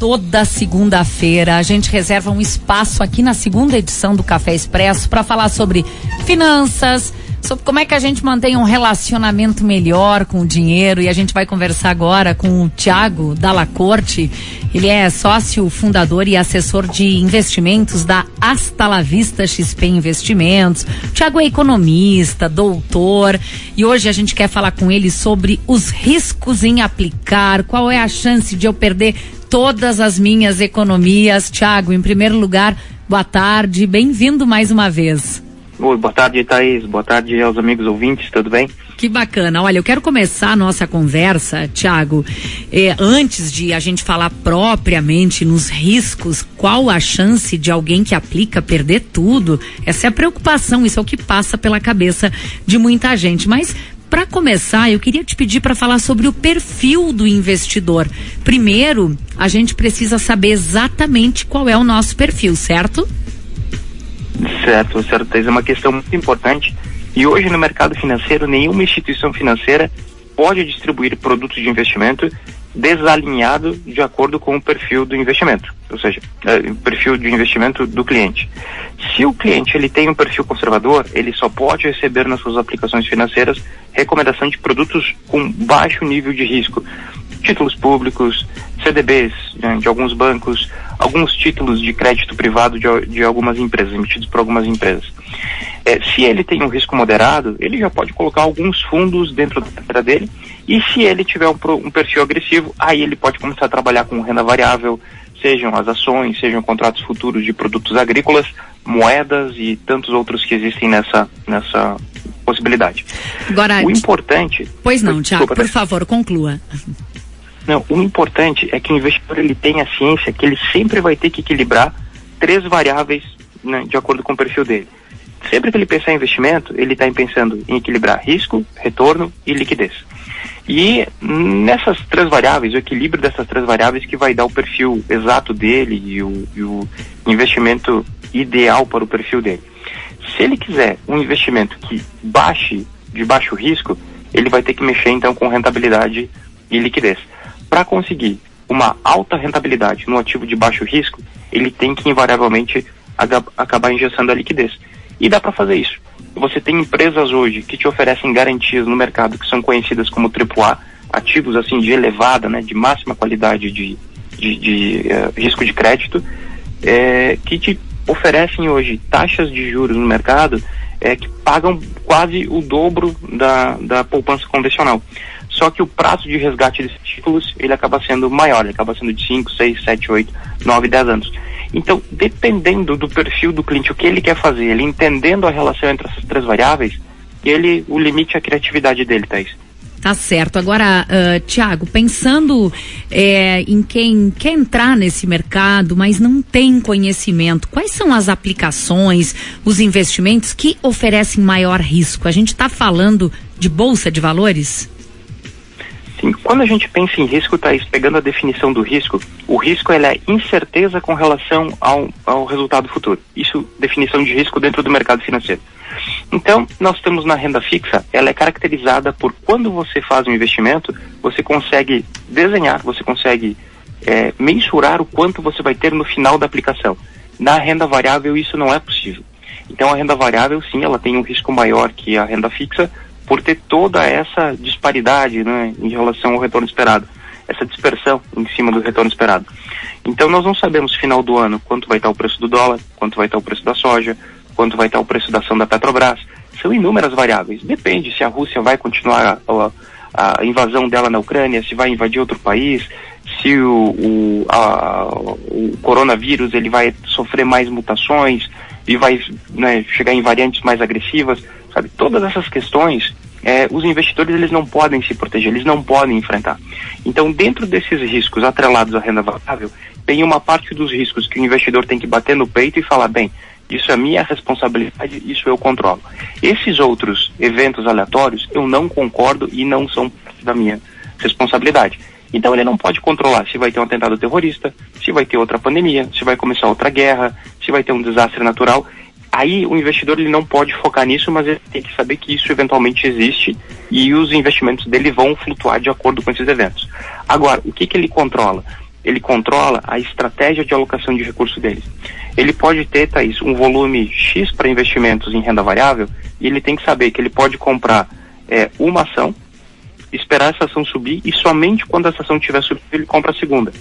toda segunda-feira. A gente reserva um espaço aqui na segunda edição do Café Expresso para falar sobre finanças, sobre como é que a gente mantém um relacionamento melhor com o dinheiro. E a gente vai conversar agora com o Tiago Dalla Corte. Ele é sócio, fundador e assessor de investimentos da Hasta La Vista XP Investimentos. Tiago é economista, doutor. E hoje a gente quer falar com ele sobre os riscos em aplicar, qual é a chance de eu perder todas as minhas economias. Tiago, em primeiro lugar, boa tarde, bem-vindo mais uma vez. Oi, boa tarde, Thaís. Boa tarde aos amigos ouvintes, tudo bem? Que bacana. Olha, eu quero começar a nossa conversa, Tiago, eh, antes de a gente falar propriamente nos riscos, qual a chance de alguém que aplica perder tudo? Essa é a preocupação, isso é o que passa pela cabeça de muita gente. Mas para começar, eu queria te pedir para falar sobre o perfil do investidor. Primeiro, a gente precisa saber exatamente qual é o nosso perfil, certo? Certo, certeza. É uma questão muito importante. E hoje no mercado financeiro, nenhuma instituição financeira pode distribuir produtos de investimento desalinhado de acordo com o perfil do investimento, ou seja, é, o perfil de investimento do cliente. Se o cliente ele tem um perfil conservador, ele só pode receber nas suas aplicações financeiras recomendação de produtos com baixo nível de risco, títulos públicos, CDBs né, de alguns bancos, alguns títulos de crédito privado de, de algumas empresas, emitidos por algumas empresas. É, se ele tem um risco moderado, ele já pode colocar alguns fundos dentro da carteira dele, e se ele tiver um, um perfil agressivo, aí ele pode começar a trabalhar com renda variável, sejam as ações, sejam contratos futuros de produtos agrícolas, moedas e tantos outros que existem nessa, nessa possibilidade. Agora, o importante. Pois não, Tiago, por favor, conclua. Não, o importante é que o investidor ele tenha ciência que ele sempre vai ter que equilibrar três variáveis né, de acordo com o perfil dele. Sempre que ele pensar em investimento, ele está pensando em equilibrar risco, retorno e liquidez. E nessas três variáveis, o equilíbrio dessas três variáveis que vai dar o perfil exato dele e o, e o investimento ideal para o perfil dele. Se ele quiser um investimento que baixe de baixo risco, ele vai ter que mexer então com rentabilidade e liquidez. Para conseguir uma alta rentabilidade no ativo de baixo risco, ele tem que invariavelmente acabar injeçando a liquidez. E dá para fazer isso. Você tem empresas hoje que te oferecem garantias no mercado que são conhecidas como AAA, ativos assim de elevada, né, de máxima qualidade de, de, de uh, risco de crédito, é, que te oferecem hoje taxas de juros no mercado é, que pagam quase o dobro da, da poupança convencional. Só que o prazo de resgate desses títulos ele acaba sendo maior, ele acaba sendo de 5, 6, 7, 8, 9, 10 anos. Então, dependendo do perfil do cliente, o que ele quer fazer, ele entendendo a relação entre essas três variáveis, ele, o limite é a criatividade dele, Thaís. Tá certo. Agora, uh, Tiago, pensando é, em quem quer entrar nesse mercado, mas não tem conhecimento, quais são as aplicações, os investimentos que oferecem maior risco? A gente está falando de bolsa de valores? Sim, quando a gente pensa em risco, Thaís, pegando a definição do risco, o risco é incerteza com relação ao, ao resultado futuro. Isso, definição de risco dentro do mercado financeiro. Então, nós temos na renda fixa, ela é caracterizada por quando você faz um investimento, você consegue desenhar, você consegue é, mensurar o quanto você vai ter no final da aplicação. Na renda variável, isso não é possível. Então, a renda variável, sim, ela tem um risco maior que a renda fixa, por ter toda essa disparidade né, em relação ao retorno esperado, essa dispersão em cima do retorno esperado. Então, nós não sabemos, final do ano, quanto vai estar o preço do dólar, quanto vai estar o preço da soja, quanto vai estar o preço da ação da Petrobras. São inúmeras variáveis. Depende se a Rússia vai continuar a, a invasão dela na Ucrânia, se vai invadir outro país, se o, o, a, o coronavírus ele vai sofrer mais mutações e vai né, chegar em variantes mais agressivas, sabe? Todas essas questões, é, os investidores eles não podem se proteger, eles não podem enfrentar. Então, dentro desses riscos atrelados à renda variável, tem uma parte dos riscos que o investidor tem que bater no peito e falar, bem, isso é minha responsabilidade, isso eu controlo. Esses outros eventos aleatórios eu não concordo e não são da minha responsabilidade. Então ele não pode controlar se vai ter um atentado terrorista, se vai ter outra pandemia, se vai começar outra guerra, se vai ter um desastre natural. Aí o investidor ele não pode focar nisso, mas ele tem que saber que isso eventualmente existe e os investimentos dele vão flutuar de acordo com esses eventos. Agora, o que, que ele controla? ele controla a estratégia de alocação de recursos deles. Ele pode ter, Thaís, um volume X para investimentos em renda variável e ele tem que saber que ele pode comprar é, uma ação, esperar essa ação subir e somente quando essa ação estiver subindo ele compra a segunda.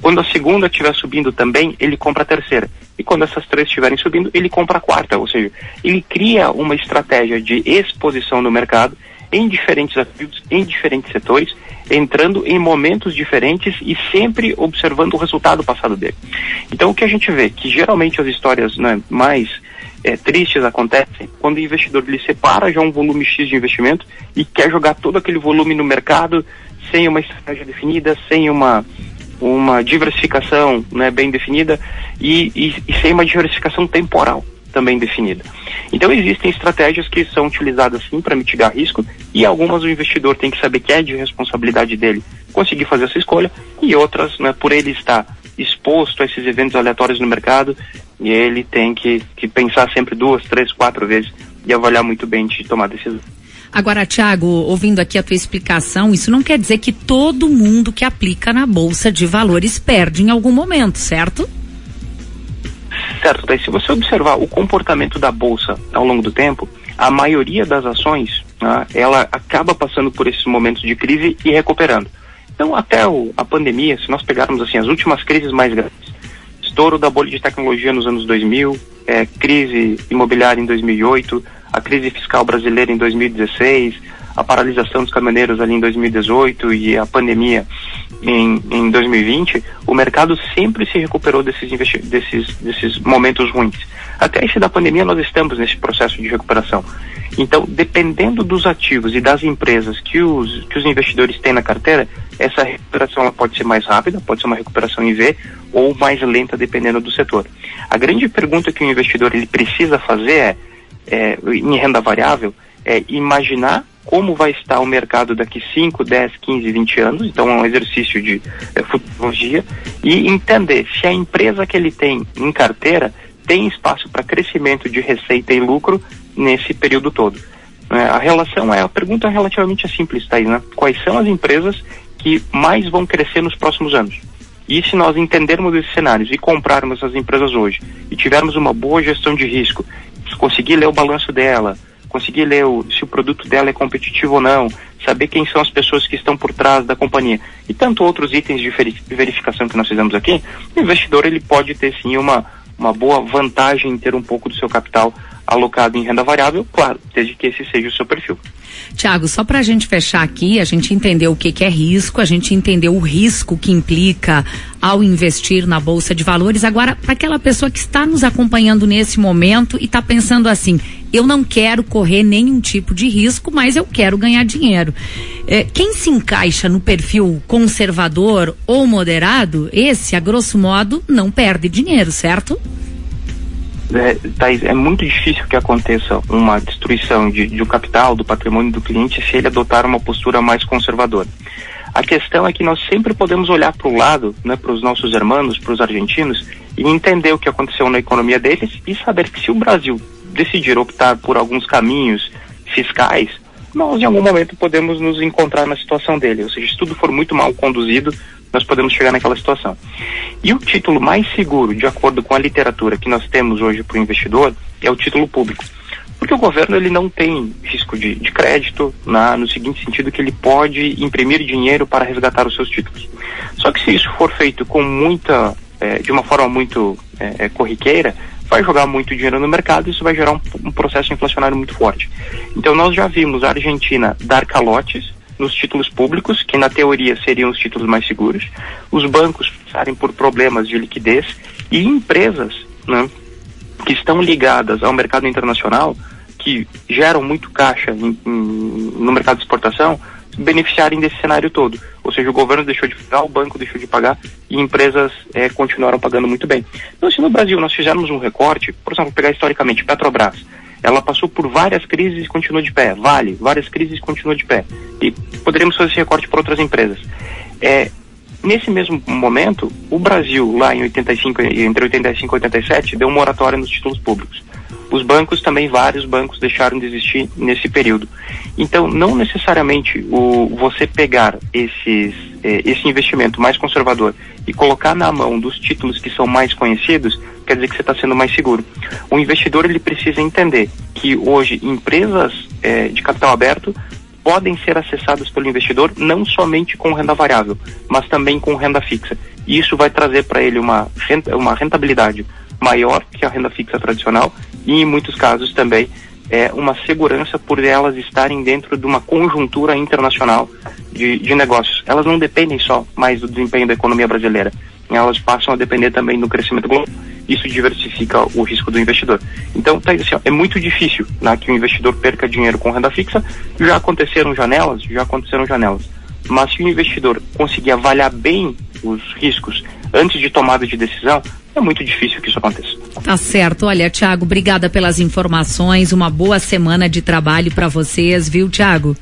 Quando a segunda estiver subindo também, ele compra a terceira. E quando essas três estiverem subindo, ele compra a quarta. Ou seja, ele cria uma estratégia de exposição no mercado em diferentes ativos, em diferentes setores, entrando em momentos diferentes e sempre observando o resultado passado dele. Então o que a gente vê que geralmente as histórias né, mais é, tristes acontecem quando o investidor ele separa já um volume X de investimento e quer jogar todo aquele volume no mercado sem uma estratégia definida, sem uma uma diversificação né, bem definida e, e, e sem uma diversificação temporal também definida. Então existem estratégias que são utilizadas sim para mitigar risco e algumas o investidor tem que saber que é de responsabilidade dele conseguir fazer essa escolha e outras, né, por ele estar exposto a esses eventos aleatórios no mercado, e ele tem que, que pensar sempre duas, três, quatro vezes e avaliar muito bem de tomar decisão. Agora, Tiago, ouvindo aqui a tua explicação, isso não quer dizer que todo mundo que aplica na Bolsa de Valores perde em algum momento, certo? Certo, daí se você observar o comportamento da bolsa ao longo do tempo, a maioria das ações, né, ela acaba passando por esses momentos de crise e recuperando. Então, até o, a pandemia, se nós pegarmos assim as últimas crises mais grandes, estouro da bolha de tecnologia nos anos 2000, é, crise imobiliária em 2008, a crise fiscal brasileira em 2016, a paralisação dos caminhoneiros ali em 2018 e a pandemia em, em 2020, o mercado sempre se recuperou desses, desses, desses momentos ruins. Até esse da pandemia nós estamos nesse processo de recuperação. Então, dependendo dos ativos e das empresas que os, que os investidores têm na carteira, essa recuperação pode ser mais rápida, pode ser uma recuperação em V ou mais lenta, dependendo do setor. A grande pergunta que o investidor ele precisa fazer é, é em renda variável, é imaginar como vai estar o mercado daqui 5, 10, 15, 20 anos, então é um exercício de é, futurologia, e entender se a empresa que ele tem em carteira tem espaço para crescimento de receita e lucro nesse período todo. É, a relação é, a pergunta é relativamente simples, aí, né? Quais são as empresas que mais vão crescer nos próximos anos? E se nós entendermos esses cenários e comprarmos as empresas hoje e tivermos uma boa gestão de risco, conseguir ler o balanço dela, conseguir ler o, se o produto dela é competitivo ou não, saber quem são as pessoas que estão por trás da companhia e tanto outros itens de verificação que nós fizemos aqui, o investidor ele pode ter sim uma, uma boa vantagem em ter um pouco do seu capital alocado em renda variável, claro, desde que esse seja o seu perfil. Tiago, só para a gente fechar aqui, a gente entendeu o que, que, é risco, a gente entendeu o risco que implica ao investir na Bolsa de Valores. Agora, para aquela pessoa que está nos acompanhando nesse momento e está pensando assim, eu não quero correr nenhum tipo de risco, mas eu quero ganhar dinheiro. É, quem se encaixa no perfil conservador ou moderado, esse, a grosso modo, não perde dinheiro, certo? é, Thaís, é muito difícil que aconteça uma destruição de, de um capital, do patrimônio do cliente, se ele adotar uma postura mais conservadora. A questão é que nós sempre podemos olhar para o lado, né, para os nossos irmãos, para os argentinos, e entender o que aconteceu na economia deles e saber que se o Brasil decidir optar por alguns caminhos fiscais, nós em algum momento podemos nos encontrar na situação dele. Ou seja, se tudo for muito mal conduzido, nós podemos chegar naquela situação. E o título mais seguro, de acordo com a literatura que nós temos hoje para o investidor, é o título público. Porque o governo ele não tem risco de, de crédito na, no seguinte sentido que ele pode imprimir dinheiro para resgatar os seus títulos. Só que se isso for feito com muita, é, de uma forma muito é, é corriqueira, vai jogar muito dinheiro no mercado e isso vai gerar um, um processo inflacionário muito forte. Então nós já vimos a Argentina dar calotes nos títulos públicos, que na teoria seriam os títulos mais seguros, os bancos passarem por problemas de liquidez e empresas né, que estão ligadas ao mercado internacional, que geram muito caixa em, em, no mercado de exportação, beneficiarem desse cenário todo. Ou seja, o governo deixou de pagar, o banco deixou de pagar e empresas é, continuaram pagando muito bem. Então, se no Brasil nós fizermos um recorte, por exemplo, pegar historicamente Petrobras, ela passou por várias crises e continua de pé. Vale, várias crises e continua de pé. E poderíamos fazer esse recorte para outras empresas. É, nesse mesmo momento, o Brasil, lá em 85, entre 85 e 87, deu moratória nos títulos públicos. Os bancos também, vários bancos deixaram de existir nesse período. Então, não necessariamente o, você pegar esses, eh, esse investimento mais conservador e colocar na mão dos títulos que são mais conhecidos, quer dizer que você está sendo mais seguro. O investidor ele precisa entender que hoje empresas eh, de capital aberto podem ser acessadas pelo investidor não somente com renda variável, mas também com renda fixa. E isso vai trazer para ele uma, uma rentabilidade maior que a renda fixa tradicional e, em muitos casos, também é uma segurança por elas estarem dentro de uma conjuntura internacional de, de negócios. Elas não dependem só mais do desempenho da economia brasileira, elas passam a depender também do crescimento global. Isso diversifica o risco do investidor. Então, tá, assim, ó, é muito difícil né, que o investidor perca dinheiro com renda fixa. Já aconteceram janelas, já aconteceram janelas. Mas se o investidor conseguir avaliar bem os riscos antes de tomada de decisão, é muito difícil que isso aconteça. Tá certo. Olha, Tiago, obrigada pelas informações. Uma boa semana de trabalho para vocês, viu, Tiago?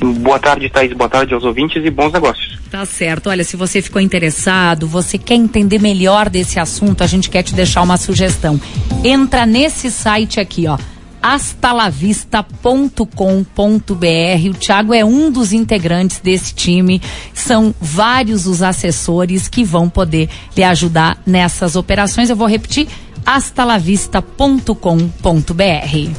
Boa tarde, Thaís. Boa tarde aos ouvintes e bons negócios. Tá certo. Olha, se você ficou interessado, você quer entender melhor desse assunto, a gente quer te deixar uma sugestão. Entra nesse site aqui, ó astalavista.com.br. O Thiago é um dos integrantes desse time. São vários os assessores que vão poder lhe ajudar nessas operações. Eu vou repetir: astalavista.com.br.